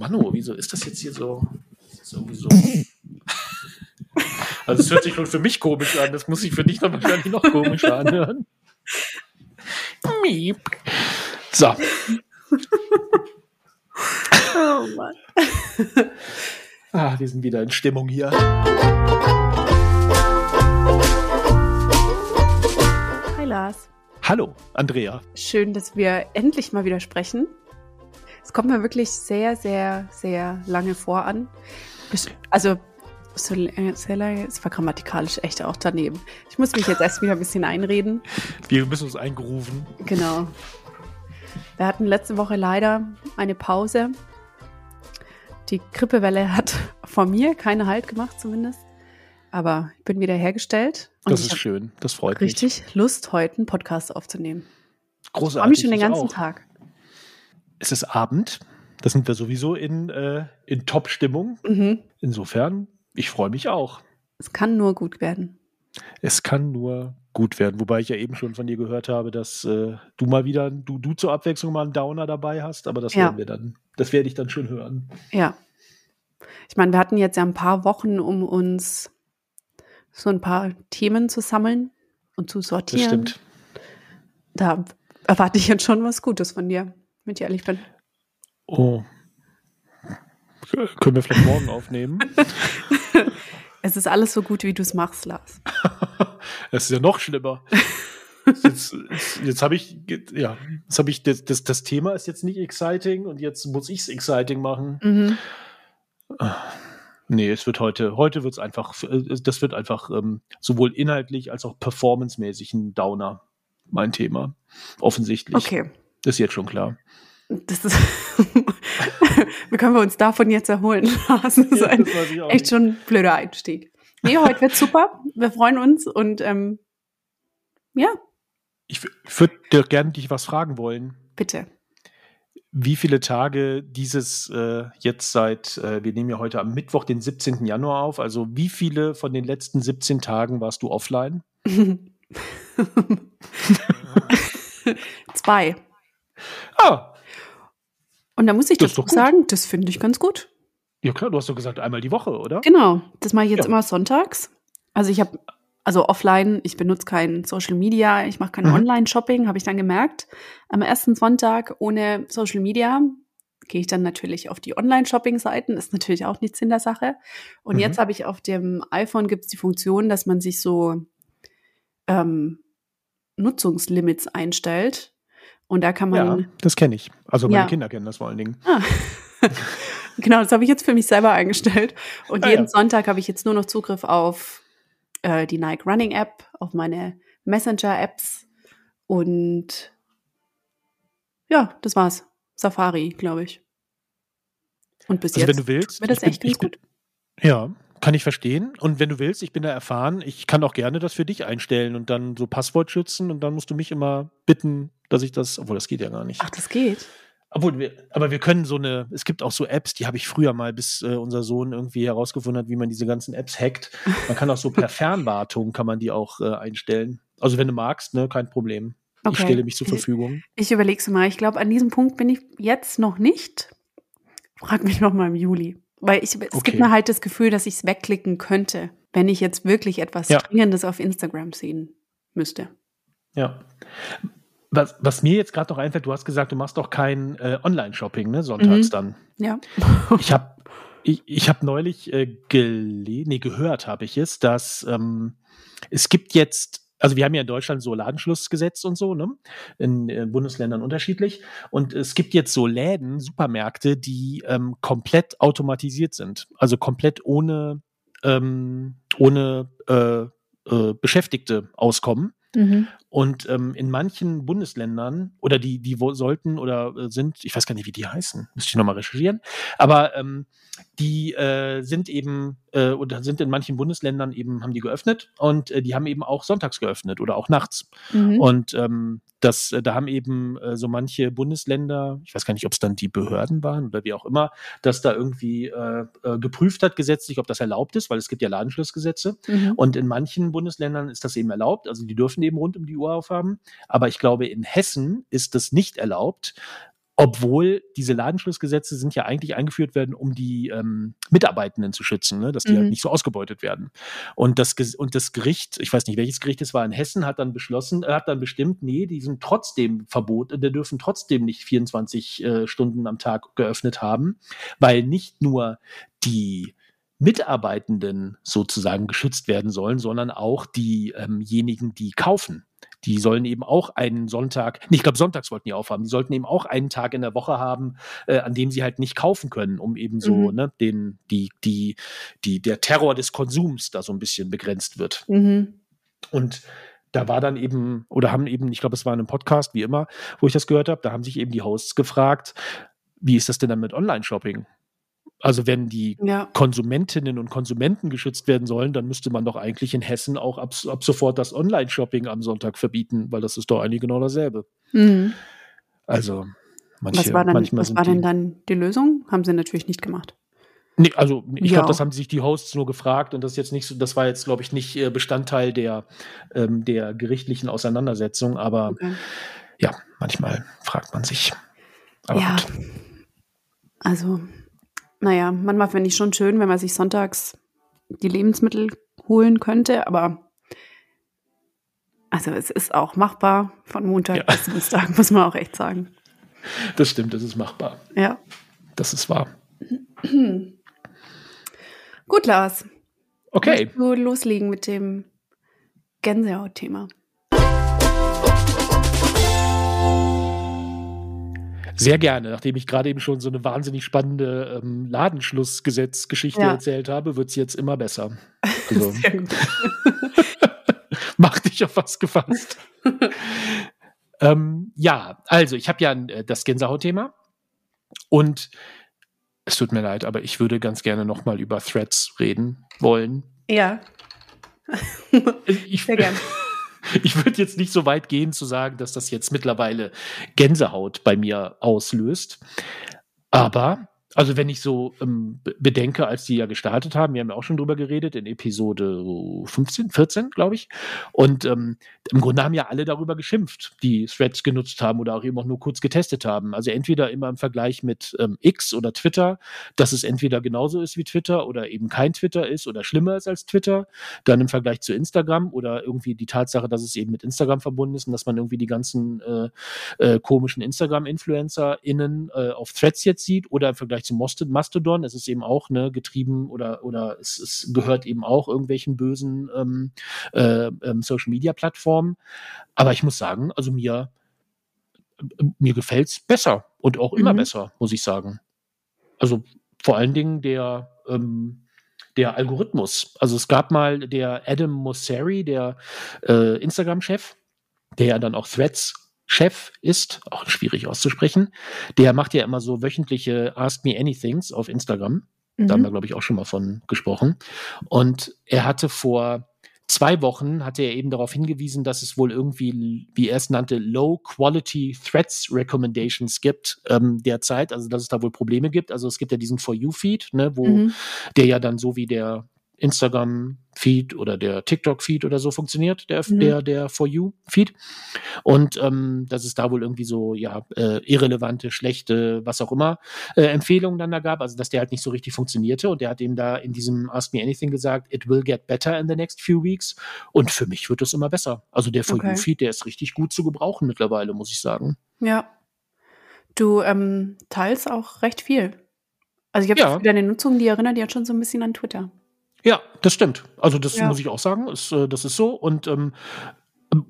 Manu, wieso ist das jetzt hier so? So. Also es hört sich schon für mich komisch an. Das muss sich für dich dann wahrscheinlich noch komischer anhören. Miep. So. Oh Mann. Ah, wir sind wieder in Stimmung hier. Hi Lars. Hallo, Andrea. Schön, dass wir endlich mal wieder sprechen. Es kommt mir wirklich sehr, sehr, sehr lange vor an. Also, so, äh, sehr lange, es war grammatikalisch echt auch daneben. Ich muss mich jetzt erst wieder ein bisschen einreden. Wir müssen uns eingerufen. Genau. Wir hatten letzte Woche leider eine Pause. Die Grippewelle hat von mir keine Halt gemacht, zumindest. Aber ich bin wieder hergestellt. Das ist schön. Das freut mich. richtig Lust, heute einen Podcast aufzunehmen. Ich freue Großartig. mich schon den ganzen auch. Tag. Es ist Abend. Da sind wir sowieso in, äh, in Top-Stimmung. Mhm. Insofern, ich freue mich auch. Es kann nur gut werden. Es kann nur gut werden. Wobei ich ja eben schon von dir gehört habe, dass äh, du mal wieder, du, du zur Abwechslung mal einen Downer dabei hast, aber das Ja. werden wir dann, das werde ich dann schon hören. Ja. Ich meine, wir hatten jetzt ja ein paar Wochen, um uns so ein paar Themen zu sammeln und zu Das sortieren. stimmt. Da erwarte ich jetzt schon was Gutes von dir, wenn ich ehrlich bin. Oh. K- Können wir vielleicht morgen aufnehmen? Es ist alles so gut, wie du es machst, Lars. Das ist ja noch schlimmer. Jetzt, jetzt, jetzt habe ich, ja, jetzt habe ich, das, das, das Thema ist jetzt nicht exciting und jetzt muss ich es exciting machen. Mhm. Nee, es wird heute, heute wird es einfach, äh, das wird einfach ähm, sowohl inhaltlich als auch performancemäßig ein Downer, mein Thema. Offensichtlich. Okay. Das ist jetzt schon klar. Das ist. Wie können wir uns davon jetzt erholen, Lars? Das ist ein das ich auch echt schon ein blöder Einstieg. Nee, heute wird super. Wir freuen uns und ähm, ja, ich würde dir gerne dich was fragen wollen. bitte. Wie viele Tage dieses äh, jetzt seit, äh, wir nehmen ja heute am Mittwoch, den 17. Januar auf, also wie viele von den letzten 17 Tagen warst du offline? Zwei. Ah, Und da muss ich Das dazu sagen, das finde ich ganz gut. ja klar, du hast doch gesagt, einmal die Woche, oder? Genau, das mache ich jetzt Ja. immer sonntags. Also ich habe, also offline, ich benutze kein Social Media, ich mache kein Mhm. Online-Shopping, habe ich dann gemerkt. Am ersten Sonntag ohne Social Media gehe ich dann natürlich auf die Online-Shopping-Seiten, ist natürlich auch nichts in der Sache. Und Mhm. jetzt habe ich auf dem iPhone gibt es die Funktion, dass man sich so ähm, Nutzungslimits einstellt. Und da kann man Ja, das kenne ich. Also meine Ja. Kinder kennen das vor allen Dingen. Ah. genau, das habe ich jetzt für mich selber eingestellt. Und Ah, jeden ja. Sonntag habe ich jetzt nur noch Zugriff auf äh, die Nike Running App, auf meine Messenger-Apps und ja, das war's. Safari, glaube ich. Und bis Also jetzt wenn du willst, mir das bin- echt bin- gut. Ja, kann ich verstehen. Und wenn du willst, ich bin da erfahren, ich kann auch gerne das für dich einstellen und dann so Passwort schützen und dann musst du mich immer bitten, dass ich das, obwohl das geht ja gar nicht. Ach, das geht. Obwohl wir, aber wir können so eine, es gibt auch so Apps, die habe ich früher mal, bis äh, unser Sohn irgendwie herausgefunden hat, wie man diese ganzen Apps hackt. Man kann auch so per Fernwartung kann man die auch äh, einstellen. Also wenn du magst, ne, kein Problem. Ich Okay. stelle mich zur Verfügung. Ich überleg's mal. Ich glaube, an diesem Punkt bin ich jetzt noch nicht. Frag mich noch mal im Juli. Weil ich, es Okay. gibt mir halt das Gefühl, dass ich es wegklicken könnte, wenn ich jetzt wirklich etwas Ja. Dringendes auf Instagram sehen müsste. Ja. Was, was mir jetzt gerade noch einfällt, du hast gesagt, du machst doch kein äh, Online-Shopping, ne, sonntags Mhm. dann. Ja. Ich habe ich, ich hab neulich äh, gele nee, gehört, habe ich es, dass ähm, es gibt jetzt, also wir haben ja in Deutschland so Ladenschlussgesetz und so, ne? In, äh, Bundesländern unterschiedlich. Und es gibt jetzt so Läden, Supermärkte, die ähm, komplett automatisiert sind. Also komplett ohne, ähm, ohne äh, äh, Beschäftigte auskommen. Mhm. Und ähm, in manchen Bundesländern, oder die, die sollten oder äh, sind, ich weiß gar nicht, wie die heißen, müsste ich nochmal recherchieren, aber ähm, die äh, sind eben, äh, oder sind in manchen Bundesländern eben, haben die geöffnet und äh, die haben eben auch sonntags geöffnet oder auch nachts. Mhm. Und ähm, das, äh, da haben eben äh, so manche Bundesländer, ich weiß gar nicht, ob es dann die Behörden waren oder wie auch immer, dass da irgendwie äh, äh, geprüft hat gesetzlich, ob das erlaubt ist, weil es gibt ja Ladenschlussgesetze. Mhm. Und in manchen Bundesländern ist das eben erlaubt, also die dürfen eben rund um die Uhr aufhaben. Aber ich glaube, in Hessen ist das nicht erlaubt. Obwohl diese Ladenschlussgesetze sind ja eigentlich eingeführt werden, um die ähm, Mitarbeitenden zu schützen, ne? dass die halt mhm. halt nicht so ausgebeutet werden. Und das, und das Gericht, ich weiß nicht, welches Gericht es war in Hessen, hat dann beschlossen, hat dann bestimmt, nee, die sind trotzdem verboten, die dürfen trotzdem nicht 24 äh, Stunden am Tag geöffnet haben, weil nicht nur die Mitarbeitenden sozusagen geschützt werden sollen, sondern auch diejenigen, ähm die kaufen die sollen eben auch einen Sonntag, ich glaube, sonntags wollten die aufhaben, die sollten eben auch einen Tag in der Woche haben, äh, an dem sie halt nicht kaufen können, um eben so, mhm. ne, den, die, die, die, der Terror des Konsums da so ein bisschen begrenzt wird. Mhm. Und da war dann eben, oder haben eben, ich glaube, es war in einem Podcast, wie immer, wo ich das gehört habe, da haben sich eben die Hosts gefragt, wie ist das denn dann mit Online-Shopping? Also wenn die ja. Konsumentinnen und Konsumenten geschützt werden sollen, dann müsste man doch eigentlich in Hessen auch ab, ab sofort das Online-Shopping am Sonntag verbieten, weil das ist doch eigentlich genau dasselbe. Mhm. Also manche, was war, dann, was war denn dann die Lösung? Haben sie natürlich nicht gemacht. Nee, also ich ja. glaube, das haben sich die Hosts nur gefragt und das jetzt nicht so, das war jetzt, glaube ich, nicht äh, Bestandteil der, ähm, der gerichtlichen Auseinandersetzung, aber okay. ja, manchmal fragt man sich. Aber ja. Gut. Also naja, manchmal fände ich schon schön, wenn man sich sonntags die Lebensmittel holen könnte, aber also es ist auch machbar von Montag ja. bis Dienstag, muss man auch echt sagen. Das stimmt, das ist machbar. Ja. Das ist wahr. Gut, Lars. Okay. Du loslegen mit dem Gänsehaut-Thema. Sehr gerne. Nachdem ich gerade eben schon so eine wahnsinnig spannende ähm, Ladenschlussgesetzgeschichte ja. erzählt habe, wird es jetzt immer besser. Also, Sehr gut. Mach dich auf was gefasst. ähm, ja, also ich habe ja äh, das Gänsehautthema und es tut mir leid, aber ich würde ganz gerne noch mal über Threads reden wollen. Ja. ich, Sehr gerne. Ich würde jetzt nicht so weit gehen zu sagen, dass das jetzt mittlerweile Gänsehaut bei mir auslöst. Aber also wenn ich so ähm, bedenke, als die ja gestartet haben, wir haben ja auch schon drüber geredet in Episode 15, 14, glaube ich. Und ähm, im Grunde haben ja alle darüber geschimpft, die Threads genutzt haben oder auch eben auch nur kurz getestet haben. Also entweder immer im Vergleich mit ähm, X oder Twitter, dass es entweder genauso ist wie Twitter oder eben kein Twitter ist oder schlimmer ist als Twitter. Dann im Vergleich zu Instagram oder irgendwie die Tatsache, dass es eben mit Instagram verbunden ist und dass man irgendwie die ganzen äh, äh, komischen Instagram-InfluencerInnen äh, auf Threads jetzt sieht oder im Vergleich Vergleich zu Mastodon. Es ist eben auch ne, getrieben oder, oder es, es gehört eben auch irgendwelchen bösen ähm, äh, ähm, Social Media Plattformen. Aber ich muss sagen, also mir, mir gefällt es besser und auch immer mhm. besser, muss ich sagen. Also vor allen Dingen der, ähm, der Algorithmus. Also es gab mal der Adam Mosseri, der äh, Instagram-Chef, der ja dann auch Threads Chef ist, auch schwierig auszusprechen, der macht ja immer so wöchentliche Ask Me Anythings auf Instagram. Mhm. Da haben mhm. wir, glaube ich, auch schon mal von gesprochen. Und er hatte vor zwei Wochen hatte er eben darauf hingewiesen, dass es wohl irgendwie, wie er es nannte, Low-Quality Threats Recommendations gibt ähm, derzeit, also dass es da wohl Probleme gibt. Also es gibt ja diesen For You-Feed, ne, wo mhm. der ja dann so wie der Instagram-Feed oder der TikTok-Feed oder so funktioniert, der, mhm. der, der For You-Feed. Und ähm, dass es da wohl irgendwie so, ja, äh, irrelevante, schlechte, was auch immer, äh, Empfehlungen dann da gab, also dass der halt nicht so richtig funktionierte. Und der hat eben da in diesem Ask Me Anything gesagt, it will get better in the next few weeks. Und für mich wird es immer besser. Also der For okay. You-Feed, der ist richtig gut zu gebrauchen mittlerweile, muss ich sagen. Ja. Du ähm, teilst auch recht viel. Also ich habe ja. deine Nutzung, die erinnert ja schon so ein bisschen an Twitter. Ja, das stimmt. Also das ja. muss ich auch sagen. Ist, äh, das ist so. Und ähm,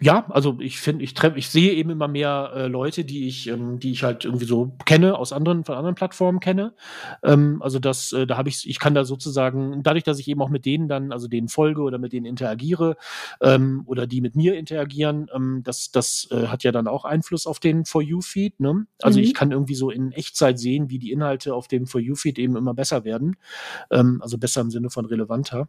ja, also ich finde, ich treffe, ich sehe eben immer mehr äh, Leute, die ich, ähm, die ich halt irgendwie so kenne, aus anderen, von anderen Plattformen kenne. Ähm, also das, äh, da habe ich, ich kann da sozusagen, dadurch, dass ich eben auch mit denen dann, also denen folge oder mit denen interagiere ähm, oder die mit mir interagieren, ähm, das, das äh, hat ja dann auch Einfluss auf den For You-Feed. Ne? Also mhm. ich kann irgendwie so in Echtzeit sehen, wie die Inhalte auf dem For You-Feed eben immer besser werden. Ähm, also besser im Sinne von relevanter.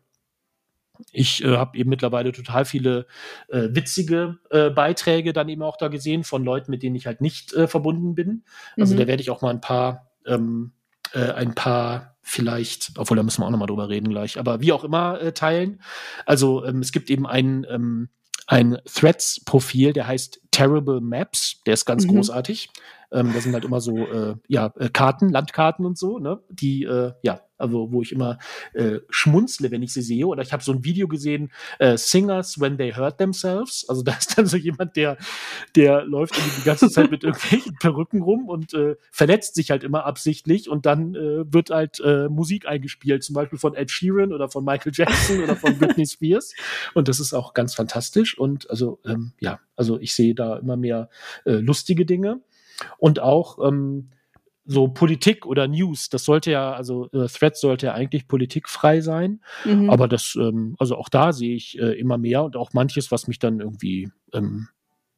Ich äh, habe eben mittlerweile total viele äh, witzige äh, Beiträge dann eben auch da gesehen von Leuten, mit denen ich halt nicht äh, verbunden bin. Also mhm. da werde ich auch mal ein paar, ähm, äh, ein paar vielleicht, obwohl da müssen wir auch nochmal drüber reden gleich, aber wie auch immer äh, teilen. Also ähm, es gibt eben ein, ähm, ein Threads-Profil, der heißt Terrible Maps, der ist ganz mhm. großartig. Ähm, da sind halt immer so äh, ja, äh, Karten, Landkarten und so, ne? Die, äh, ja, also wo ich immer äh, schmunzle, wenn ich sie sehe. Oder ich habe so ein Video gesehen, äh, Singers When They Hurt Themselves. Also da ist dann so jemand, der, der läuft die ganze Zeit mit irgendwelchen Perücken rum und äh, verletzt sich halt immer absichtlich und dann wird halt Musik eingespielt, zum Beispiel von Ed Sheeran oder von Michael Jackson oder von Britney Spears. Und das ist auch ganz fantastisch. Und also, ähm, ja, also ich sehe da immer mehr äh, lustige Dinge. Und auch ähm, so Politik oder News, das sollte ja, also äh, Threads sollte ja eigentlich politikfrei sein, mhm. aber das, ähm, also auch da sehe ich äh, immer mehr und auch manches, was mich dann irgendwie ähm,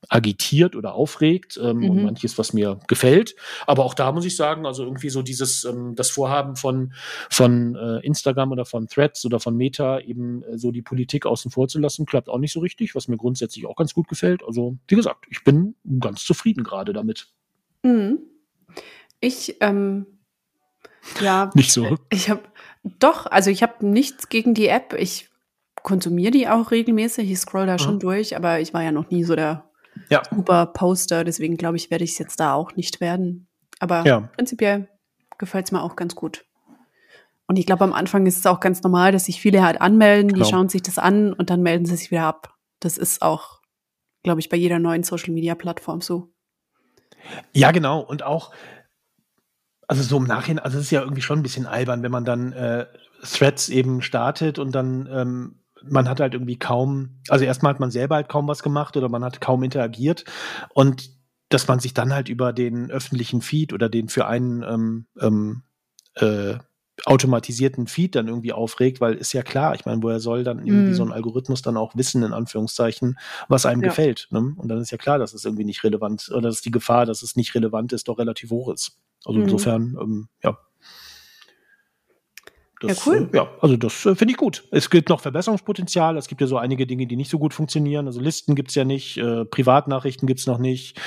agitiert oder aufregt ähm, mhm. und manches, was mir gefällt. Aber auch da muss ich sagen, also irgendwie so dieses, ähm, das Vorhaben von, von äh, Instagram oder von Threads oder von Meta eben äh, so die Politik außen vor zu lassen, klappt auch nicht so richtig, was mir grundsätzlich auch ganz gut gefällt. Also wie gesagt, ich bin ganz zufrieden gerade damit. Mhm. Ich, ähm, ja. Nicht so. Ich habe doch, also ich habe nichts gegen die App. Ich konsumiere die auch regelmäßig. Ich scroll da mhm. schon durch, aber ich war ja noch nie so der ja. super Poster. Deswegen glaube ich, werde ich es jetzt da auch nicht werden. Aber ja. prinzipiell gefällt es mir auch ganz gut. Und ich glaube, am Anfang ist es auch ganz normal, dass sich viele halt anmelden, genau. die schauen sich das an und dann melden sie sich wieder ab. Das ist auch, glaube ich, bei jeder neuen Social-Media-Plattform so. Ja, genau. Und auch, also so im Nachhinein, also es ist ja irgendwie schon ein bisschen albern, wenn man dann äh, Threads eben startet und dann ähm, man hat halt irgendwie kaum, also erstmal hat man selber halt kaum was gemacht oder man hat kaum interagiert und dass man sich dann halt über den öffentlichen Feed oder den für einen ähm, ähm, äh, automatisierten Feed dann irgendwie aufregt, weil ist ja klar, ich meine, woher soll dann irgendwie mm. so ein Algorithmus dann auch wissen, in Anführungszeichen, was einem ja. gefällt. Ne? Und dann ist ja klar, dass es irgendwie nicht relevant, oder dass die Gefahr, dass es nicht relevant ist, doch relativ hoch ist. Also mm. insofern, ähm, ja. Das, ja, cool. Äh, ja, also das äh, finde ich gut. Es gibt noch Verbesserungspotenzial. Es gibt ja so einige Dinge, die nicht so gut funktionieren. Also Listen gibt's ja nicht, äh, Privatnachrichten gibt's noch nicht.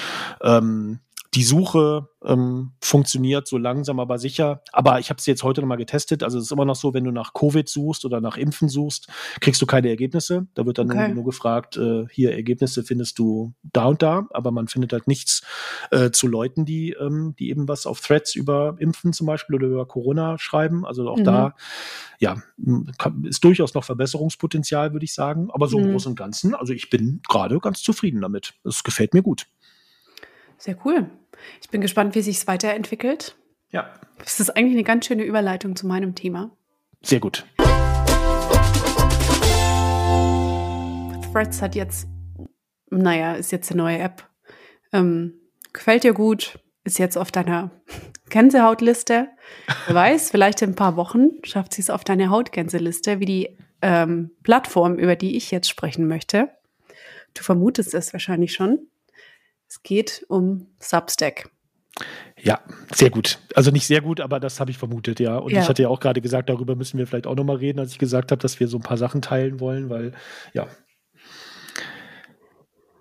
Ähm, die Suche ähm, funktioniert so langsam, aber sicher. Aber ich habe es jetzt heute nochmal getestet. Also es ist immer noch so, wenn du nach Covid suchst oder nach Impfen suchst, kriegst du keine Ergebnisse. Da wird dann okay. nur, gefragt, äh, hier Ergebnisse findest du da und da, aber man findet halt nichts äh, zu Leuten, die, ähm, die eben was auf Threads über Impfen zum Beispiel oder über Corona schreiben. Also auch mhm. da, ja, ist durchaus noch Verbesserungspotenzial, würde ich sagen. Aber so im mhm. Großen und Ganzen, also ich bin gerade ganz zufrieden damit. Es gefällt mir gut. Sehr cool. Ich bin gespannt, wie sich es weiterentwickelt. Ja. Das ist eigentlich eine ganz schöne Überleitung zu meinem Thema. Sehr gut. Threads hat jetzt, naja, ist jetzt eine neue App. Ähm, gefällt dir gut, ist jetzt auf deiner Gänsehautliste. Wer weiß, vielleicht in ein paar Wochen schafft sie es auf deine Hautgänseliste, wie die ähm, Plattform, über die ich jetzt sprechen möchte. Du vermutest es wahrscheinlich schon. Es geht um Substack. Ja, sehr gut. Also nicht sehr gut, aber das habe ich vermutet, ja. Und ja. ich hatte ja auch gerade gesagt, darüber müssen wir vielleicht auch nochmal reden, als ich gesagt habe, dass wir so ein paar Sachen teilen wollen, weil ja,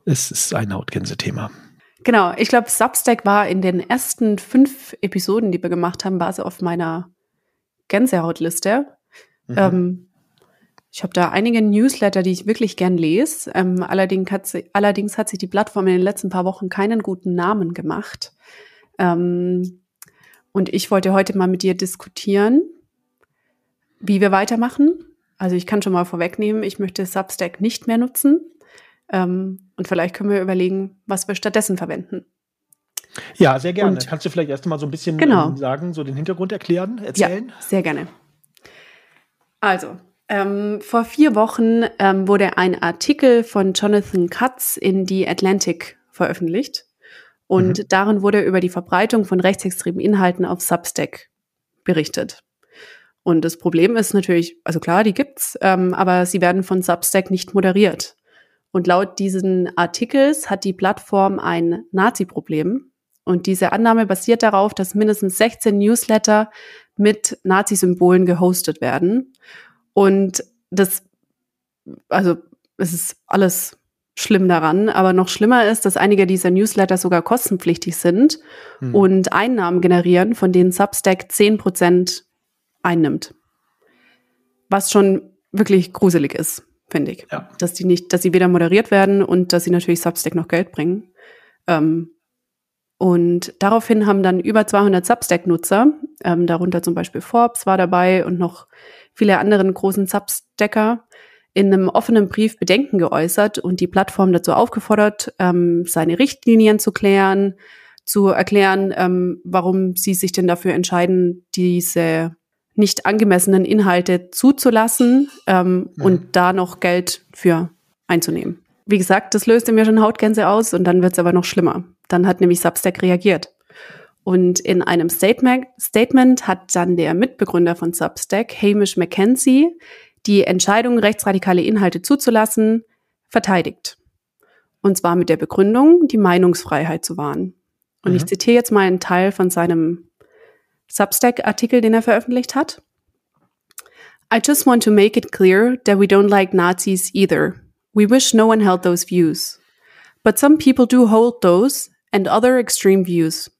es ist ein Hautgänse-Thema. Genau, ich glaube, Substack war in den ersten fünf Episoden, die wir gemacht haben, war sie auf meiner Gänsehautliste. Mhm. Ähm, ich habe da einige Newsletter, die ich wirklich gern lese. Ähm, allerdings, hat sie, allerdings hat sich die Plattform in den letzten paar Wochen keinen guten Namen gemacht. Ähm, und ich wollte heute mal mit dir diskutieren, wie wir weitermachen. Also ich kann schon mal vorwegnehmen, ich möchte Substack nicht mehr nutzen. Ähm, und vielleicht können wir überlegen, was wir stattdessen verwenden. Ja, sehr gerne. Und, Kannst du vielleicht erst mal so ein bisschen genau. ähm, sagen, so den Hintergrund erklären, erzählen? Ja, sehr gerne. Also, ähm, vor vier Wochen ähm, wurde ein Artikel von Jonathan Katz in The Atlantic veröffentlicht. Und mhm. darin wurde über die Verbreitung von rechtsextremen Inhalten auf Substack berichtet. Und das Problem ist natürlich, also klar, die gibt's, ähm, aber sie werden von Substack nicht moderiert. Und laut diesen Artikels hat die Plattform ein Nazi-Problem. Und diese Annahme basiert darauf, dass mindestens 16 Newsletter mit Nazi-Symbolen gehostet werden. Und das, also es ist alles schlimm daran, aber noch schlimmer ist, dass einige dieser Newsletter sogar kostenpflichtig sind hm. und Einnahmen generieren, von denen Substack 10% einnimmt. Was schon wirklich gruselig ist, finde ich. Ja. Dass die nicht, dass sie weder moderiert werden und dass sie natürlich Substack noch Geld bringen. Ähm, und daraufhin haben dann über 200 Substack-Nutzer, ähm, darunter zum Beispiel Forbes war dabei und noch viele anderen großen Substacker, in einem offenen Brief Bedenken geäußert und die Plattform dazu aufgefordert, ähm, seine Richtlinien zu klären, zu erklären, ähm, warum sie sich denn dafür entscheiden, diese nicht angemessenen Inhalte zuzulassen ähm, mhm. und da noch Geld für einzunehmen. Wie gesagt, das löste mir schon Hautgänse aus und dann wird es aber noch schlimmer. Dann hat nämlich Substack reagiert. Und in einem Statement, Statement hat dann der Mitbegründer von Substack, Hamish McKenzie, die Entscheidung, rechtsradikale Inhalte zuzulassen, verteidigt. Und zwar mit der Begründung, die Meinungsfreiheit zu wahren. Und mhm. ich zitiere jetzt mal einen Teil von seinem Substack-Artikel, den er veröffentlicht hat. I just want to make it clear that we don't like Nazis either. We wish no one held those views. But some people do hold those and other extreme views.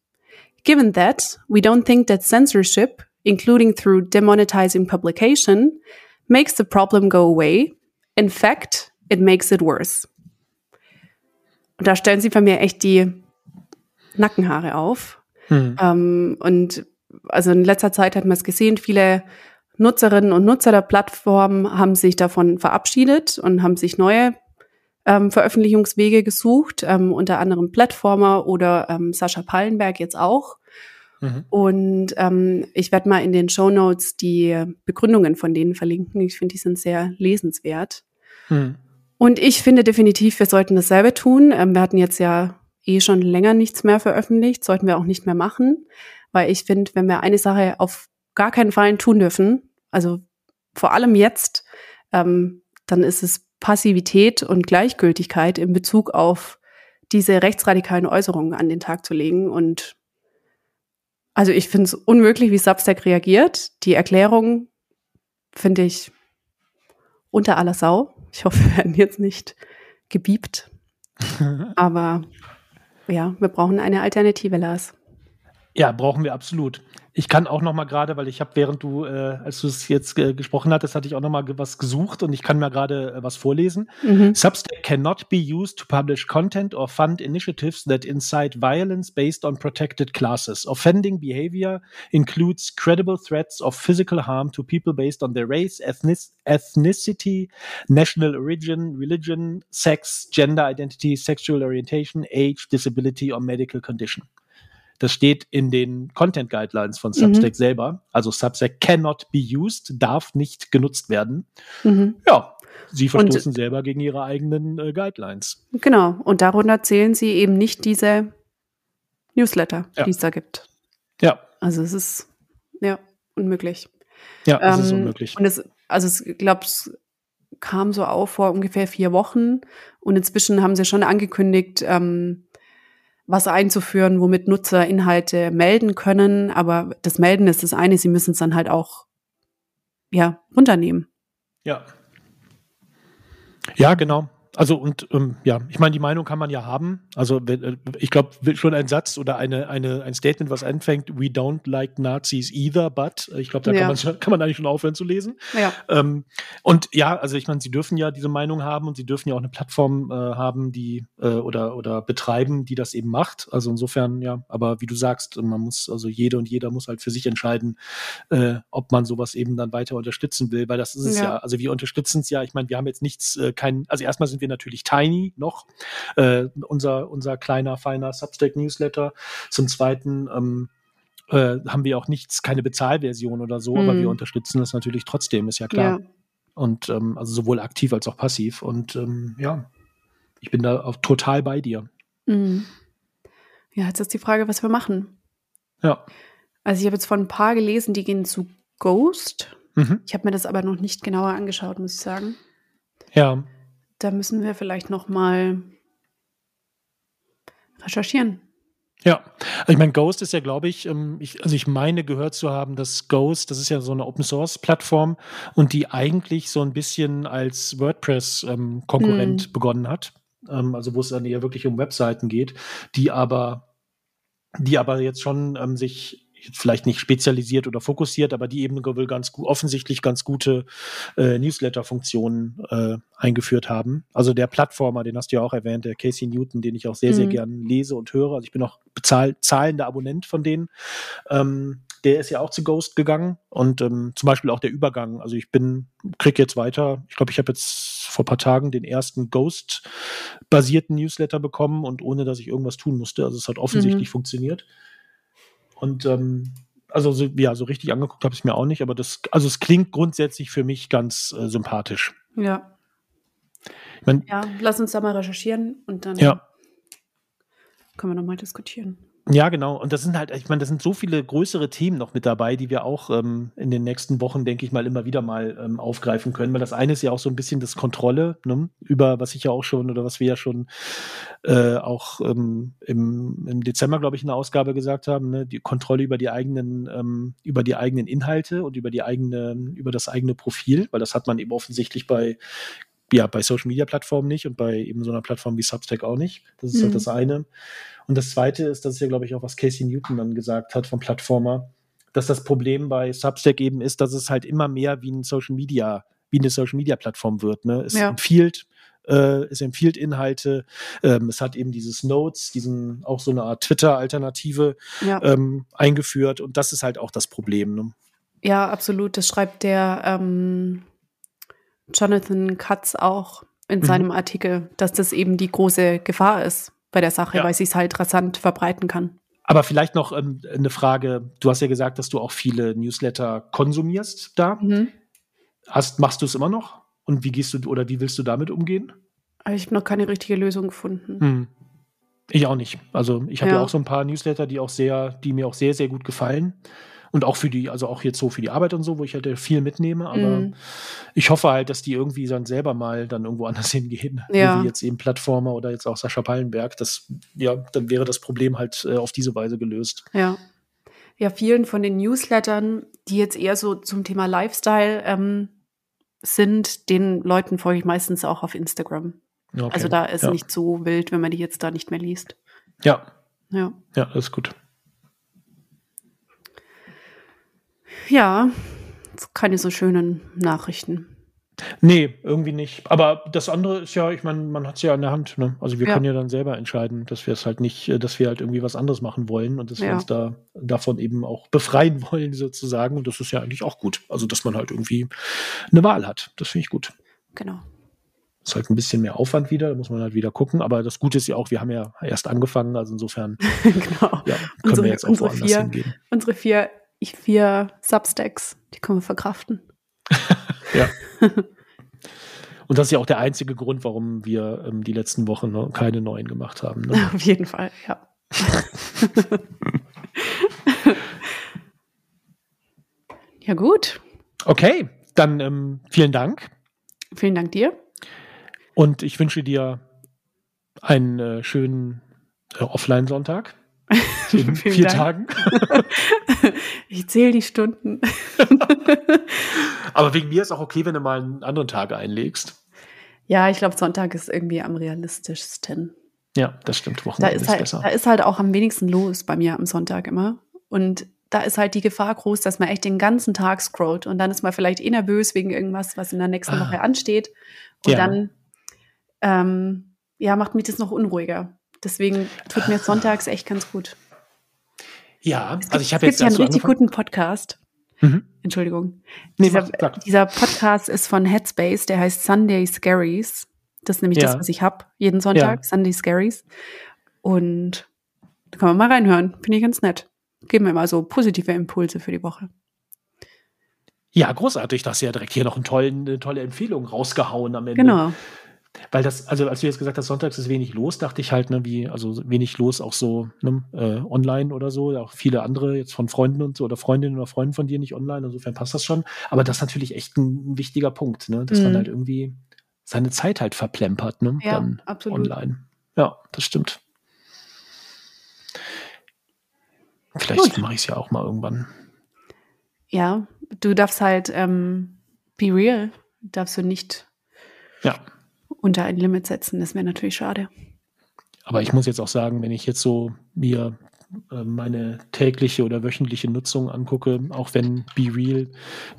Given that, we don't think that censorship, including through demonetizing publication, makes the problem go away. In fact, it makes it worse. Und da stellen sie bei mir echt die Nackenhaare auf. Hm. Ähm, und also in letzter Zeit hat man es gesehen, viele Nutzerinnen und Nutzer der Plattform haben sich davon verabschiedet und haben sich neue ähm, Veröffentlichungswege gesucht, ähm, unter anderem Plattformer oder ähm, Sascha Pallenberg jetzt auch. Mhm. Und ähm, ich werde mal in den Show Notes die Begründungen von denen verlinken. Ich finde, die sind sehr lesenswert. Mhm. Und ich finde definitiv, wir sollten dasselbe tun. Ähm, wir hatten jetzt ja eh schon länger nichts mehr veröffentlicht, sollten wir auch nicht mehr machen, weil ich finde, wenn wir eine Sache auf gar keinen Fall tun dürfen, also vor allem jetzt, ähm, dann ist es Passivität und Gleichgültigkeit in Bezug auf diese rechtsradikalen Äußerungen an den Tag zu legen und also ich finde es unmöglich, wie Substack reagiert. Die Erklärung finde ich unter aller Sau. Ich hoffe, wir werden jetzt nicht gebiebt. Aber ja, wir brauchen eine Alternative, Lars. Ja, brauchen wir absolut. Ich kann auch noch mal gerade, weil ich habe, während du, äh, als du es jetzt äh, gesprochen hattest, hatte ich auch noch mal was gesucht und ich kann mir gerade äh, was vorlesen. Mhm. Substack cannot be used to publish content or fund initiatives that incite violence based on protected classes. Offending behavior includes credible threats of physical harm to people based on their race, ethnic ethnicity, national origin, religion, sex, gender identity, sexual orientation, age, disability or medical condition. Das steht in den Content Guidelines von Substack mhm. selber. Also Substack cannot be used, darf nicht genutzt werden. Mhm. Ja, sie verstoßen und, selber gegen ihre eigenen äh, Guidelines. Genau. Und darunter zählen sie eben nicht diese Newsletter, ja. die es da gibt. Ja. Also es ist ja unmöglich. Ja, es ähm, ist unmöglich. Und es, also es kam so auf vor ungefähr vier Wochen und inzwischen haben sie schon angekündigt, ähm, was einzuführen, womit Nutzer Inhalte melden können. Aber das Melden ist das eine, sie müssen es dann halt auch ja, runternehmen. Ja. Ja, genau. Also und ähm, ja, ich meine, die Meinung kann man ja haben. Also äh, ich glaube, schon ein Satz oder eine, eine, ein Statement, was anfängt, we don't like Nazis either, but äh, ich glaube, da ja. kann, man, kann man eigentlich schon aufhören zu lesen. Ja. Ähm, und ja, also ich meine, sie dürfen ja diese Meinung haben und sie dürfen ja auch eine Plattform äh, haben, die äh, oder, oder betreiben, die das eben macht. Also insofern, ja, aber wie du sagst, man muss, also jede und jeder muss halt für sich entscheiden, äh, ob man sowas eben dann weiter unterstützen will, weil das ist es ja. ja. Also wir unterstützen es ja, ich meine, wir haben jetzt nichts, äh, kein, also erstmal sind wir wir natürlich Tiny noch, äh, unser, unser kleiner, feiner Substack-Newsletter. Zum Zweiten ähm, äh, haben wir auch nichts, keine Bezahlversion oder so, mhm. aber wir mhm. unterstützen das natürlich trotzdem, ist ja klar. Ja. Und ähm, also sowohl aktiv als auch passiv. Und ähm, ja, ich bin da auch total bei dir. Mhm. Ja, jetzt ist die Frage, was wir machen. Ja. Also ich habe jetzt von ein paar gelesen, die gehen zu Ghost. Mhm. Ich habe mir das aber noch nicht genauer angeschaut, muss ich sagen. Ja da müssen wir vielleicht noch mal recherchieren. Ja, also ich meine, Ghost ist ja, glaube ich, ähm, ich, also ich meine gehört zu haben, dass Ghost, das ist ja so eine Open Source Plattform und die eigentlich so ein bisschen als WordPress ähm, Konkurrent mm. begonnen hat. Ähm, also wo es dann eher wirklich um Webseiten geht, die aber, die aber jetzt schon ähm, sich vielleicht nicht spezialisiert oder fokussiert, aber die eben wohl ganz gut, offensichtlich ganz gute äh, Newsletter-Funktionen äh, eingeführt haben. Also der Plattformer, den hast du ja auch erwähnt, der Casey Newton, den ich auch sehr, sehr mhm. gern lese und höre. Also ich bin auch bezahl zahlender Abonnent von denen. Ähm, der ist ja auch zu Ghost gegangen und ähm, zum Beispiel auch der Übergang. Also ich bin, krieg jetzt weiter, ich glaube, ich habe jetzt vor paar Tagen den ersten Ghost-basierten Newsletter bekommen und ohne, dass ich irgendwas tun musste. Also es hat offensichtlich mhm. funktioniert. Und ähm, also so, ja, so richtig angeguckt habe ich es mir auch nicht, aber das, also es klingt grundsätzlich für mich ganz äh, sympathisch. Ja. Ich mein, ja, lass uns da mal recherchieren und dann ja. können wir nochmal diskutieren. Ja, genau. Und das sind halt, ich meine, das sind so viele größere Themen noch mit dabei, die wir auch ähm, in den nächsten Wochen, denke ich mal, immer wieder mal ähm, aufgreifen können. Weil das eine ist ja auch so ein bisschen das Kontrolle, ne? über was ich ja auch schon oder was wir ja schon äh, auch ähm, im, im Dezember, glaube ich, in der Ausgabe gesagt haben, ne? die Kontrolle über die eigenen, ähm, über die eigenen Inhalte und über die eigene, über das eigene Profil, weil das hat man eben offensichtlich bei ja, bei Social Media Plattformen nicht und bei eben so einer Plattform wie Substack auch nicht. Das ist halt mhm. halt das eine. Und das zweite ist, das ist ja, glaube ich, auch was Casey Newton dann gesagt hat vom Plattformer, dass das Problem bei Substack eben ist, dass es halt immer mehr wie ein Social Media, wie eine Social Media Plattform wird. Ne? Es ja. empfiehlt, äh, es empfiehlt Inhalte, ähm, es hat eben dieses Notes, diesen auch so eine Art Twitter-Alternative ja. ähm, eingeführt und das ist halt auch das Problem. Ne? Ja, absolut. Das schreibt der ähm, Jonathan Katz auch in mhm. seinem Artikel, dass das eben die große Gefahr ist bei der Sache, ja. weil sie es halt rasant verbreiten kann. Aber vielleicht noch ähm, eine Frage. Du hast ja gesagt, dass du auch viele Newsletter konsumierst da. Mhm. Hast, machst du es immer noch? Und wie gehst du oder wie willst du damit umgehen? Ich habe noch keine richtige Lösung gefunden. Hm. Ich auch nicht. Also ich habe ja. ja. auch so ein paar Newsletter, die auch sehr, die mir auch sehr, sehr gut gefallen und auch für die, also auch jetzt so für die Arbeit und so, wo ich halt viel mitnehme, aber mm. ich hoffe halt, dass die irgendwie dann selber mal dann irgendwo anders hingehen, ja. wie jetzt eben Plattformer oder jetzt auch Sascha Pallenberg, das, ja, dann wäre das Problem halt äh, auf diese Weise gelöst. Ja. Ja, vielen von den Newslettern, die jetzt eher so zum Thema Lifestyle ähm, sind, den Leuten folge ich meistens auch auf Instagram. Okay. Also da ist ja. nicht so wild, wenn man die jetzt da nicht mehr liest. Ja. Ja. Ja, das ist gut. Ja, keine so schönen Nachrichten. Nee, irgendwie nicht. Aber das andere ist ja, ich meine, man hat es ja in der Hand. Ne? Also wir ja. können ja dann selber entscheiden, dass wir es halt nicht, äh, dass wir halt irgendwie was anderes machen wollen und dass ja. wir uns da davon eben auch befreien wollen, sozusagen. Und das ist ja eigentlich auch gut. Also, dass man halt irgendwie eine Wahl hat. Das finde ich gut. Genau. Ist halt ein bisschen mehr Aufwand wieder, da muss man halt wieder gucken. Aber das Gute ist ja auch, wir haben ja erst angefangen, also insofern genau. ja, können unsere, wir jetzt auch woanders vier, hingehen. Unsere vier ich vier Substacks, die können wir verkraften. ja. Und das ist ja auch der einzige Grund, warum wir ähm, die letzten Wochen ne, keine neuen gemacht haben. Ne? Auf jeden Fall, ja. ja, gut. Okay, dann ähm, vielen Dank. Vielen Dank dir. Und ich wünsche dir einen äh, schönen äh, Offline-Sonntag. In vier. Tagen. ich zähle die Stunden. Aber wegen mir ist auch okay, wenn du mal einen anderen Tag einlegst. Ja, ich glaube, Sonntag ist irgendwie am realistischsten. Ja, das stimmt. Wochenende da ist, halt, besser. Da ist halt auch am wenigsten los bei mir am Sonntag immer. Und da ist halt die Gefahr groß, dass man echt den ganzen Tag scrollt und dann ist man vielleicht eh nervös wegen irgendwas, was in der nächsten ah. Woche ansteht. Und ja. dann ähm, ja, macht mich das noch unruhiger. Deswegen tut mir sonntags echt ganz gut. Ja, also ich habe jetzt. Es gibt ja einen richtig guten Podcast. Mhm. Entschuldigung. Nee, dieser, dieser, Podcast ist von Headspace, der heißt Sunday Scaries. Das ist nämlich ja. das, was ich habe, jeden Sonntag, ja. Sunday Scaries. Und da kann man mal reinhören. Finde ich ganz nett. Geben wir immer so positive Impulse für die Woche. Ja, großartig. dass ja direkt hier noch eine tolle, eine tolle Empfehlung rausgehauen am Ende. Genau. Weil das, also als du jetzt gesagt hast, sonntags ist wenig los, dachte ich halt, ne, wie, also wenig los auch so ne, äh, online oder so, auch viele andere jetzt von Freunden und so oder Freundinnen oder Freunden von dir nicht online, insofern passt das schon. Aber das ist natürlich echt ein, ein wichtiger Punkt, ne, dass mhm. man halt irgendwie seine Zeit halt verplempert, ne, ja, dann absolut. online. Ja, das stimmt. Vielleicht mache ich es ja auch mal irgendwann. Ja, du darfst halt ähm, be real, darfst du nicht ja unter ein Limit setzen. Das wäre natürlich schade. Aber ich muss jetzt auch sagen, wenn ich jetzt so mir äh, meine tägliche oder wöchentliche Nutzung angucke, auch wenn Be Real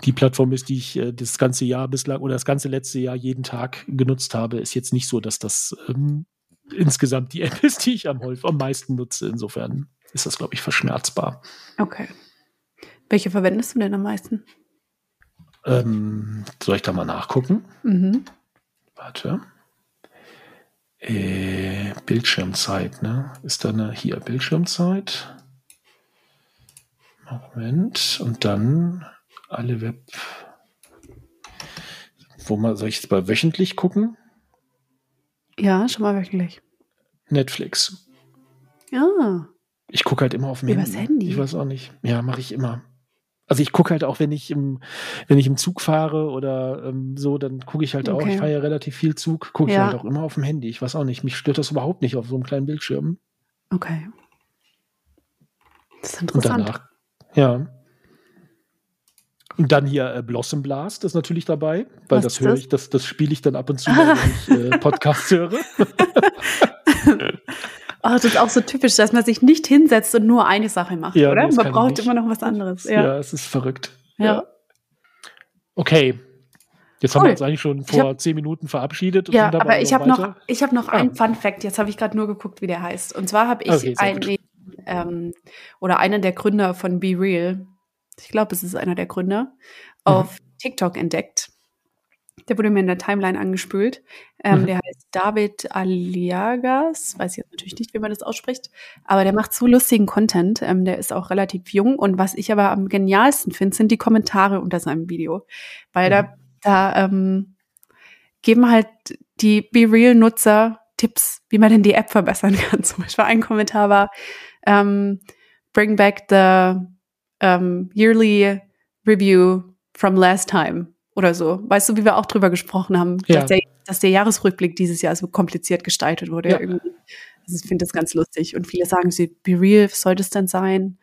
die Plattform ist, die ich äh, das ganze Jahr bislang oder das ganze letzte Jahr jeden Tag genutzt habe, ist jetzt nicht so, dass das ähm, insgesamt die App ist, die ich am, am meisten nutze. Insofern ist das, glaube ich, verschmerzbar. Okay. Welche verwendest du denn am meisten? Ähm, soll ich da mal nachgucken? Mhm. Warte. Äh, Bildschirmzeit, ne? Ist da eine hier Bildschirmzeit? Moment. Und dann alle Web. Wo mal, soll ich jetzt mal wöchentlich gucken? Ja, schon mal wöchentlich. Netflix. Ja. Ich gucke halt immer auf dem Handy. Handy. Ich weiß auch nicht. Ja, mache ich immer. Also ich gucke halt auch, wenn ich im, wenn ich im Zug fahre oder ähm, so, dann gucke ich halt okay. auch, ich fahre ja relativ viel Zug, gucke ja. ich halt auch immer auf dem Handy. Ich weiß auch nicht, mich stört das überhaupt nicht auf so einem kleinen Bildschirm. Okay. Das ist interessant. Und danach, ja. Und dann hier äh, Blossom Blast ist natürlich dabei, weil Was das höre ich, das, das spiele ich dann ab und zu, wenn ich äh, Podcasts höre. Oh, das ist auch so typisch, dass man sich nicht hinsetzt und nur eine Sache macht, ja, oder? Man braucht immer noch was anderes. Ja. ja, es ist verrückt. Ja. ja. Okay. Jetzt cool. haben wir uns eigentlich schon vor hab, zehn Minuten verabschiedet. ja, aber ich habe noch, ich hab noch ah. einen Fun Fact. Jetzt habe ich gerade nur geguckt, wie der heißt. Und zwar habe ich okay, einen, ähm, oder einen der Gründer von Be Real, ich glaube, es ist einer der Gründer, mhm. auf TikTok entdeckt. Der wurde mir in der Timeline angespült. Ähm, mhm. Der heißt David Aliagas. Weiß ich jetzt natürlich nicht, wie man das ausspricht. Aber der macht so lustigen Content. Ähm, der ist auch relativ jung. Und was ich aber am genialsten finde, sind die Kommentare unter seinem Video. Weil mhm. da, da ähm, geben halt die Be Real-Nutzer Tipps, wie man denn die App verbessern kann. Zum Beispiel ein Kommentar war, ähm, bring back the um, yearly review from last time oder so. Weißt du, wie wir auch drüber gesprochen haben, ja. dass, der, dass, der, Jahresrückblick dieses Jahr so kompliziert gestaltet wurde. Ja. Irgendwie. Also ich finde das ganz lustig. Und viele sagen sie, be real, soll das denn sein?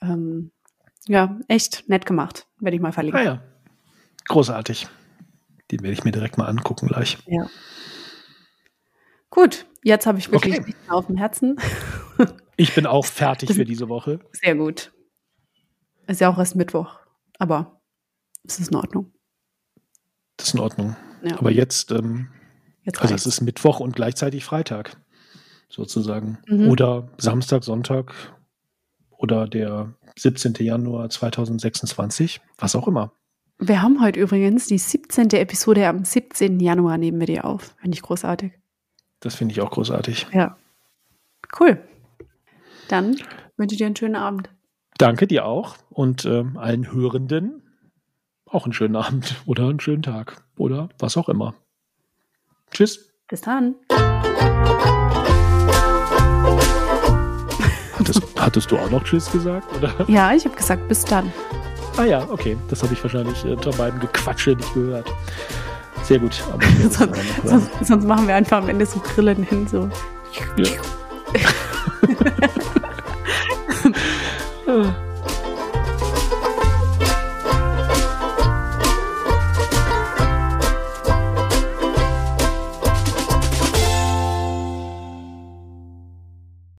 Ähm, ja, echt nett gemacht. Werde ich mal verlinken. Ah ja, großartig. Den werde ich mir direkt mal angucken gleich. Ja. Gut, jetzt habe ich wirklich okay. auf dem Herzen. Ich bin auch fertig für diese Woche. Sehr gut. Ist ja auch erst Mittwoch, aber es ist in Ordnung. Das ist in Ordnung. Ja. Aber jetzt, ähm, jetzt also es ist Mittwoch und gleichzeitig Freitag, sozusagen. Mhm. Oder Samstag, Sonntag oder der 17. Januar 2026, was auch immer. Wir haben heute übrigens die 17. Episode am 17. Januar nehmen wir dir auf. Finde ich großartig. Das finde ich auch großartig. Ja. Cool. Dann wünsche ich dir einen schönen Abend. Danke dir auch und ähm, allen Hörenden auch einen schönen Abend oder einen schönen Tag oder was auch immer. Tschüss. Bis dann. Hattest, hattest du auch noch Tschüss gesagt? Oder? Ja, ich habe gesagt, bis dann. Ah ja, okay. Das habe ich wahrscheinlich äh, unter beiden Gequatsche nicht gehört. Sehr gut. sonst, sonst, sonst, machen wir einfach am Ende so Grillen hin. So. Ja.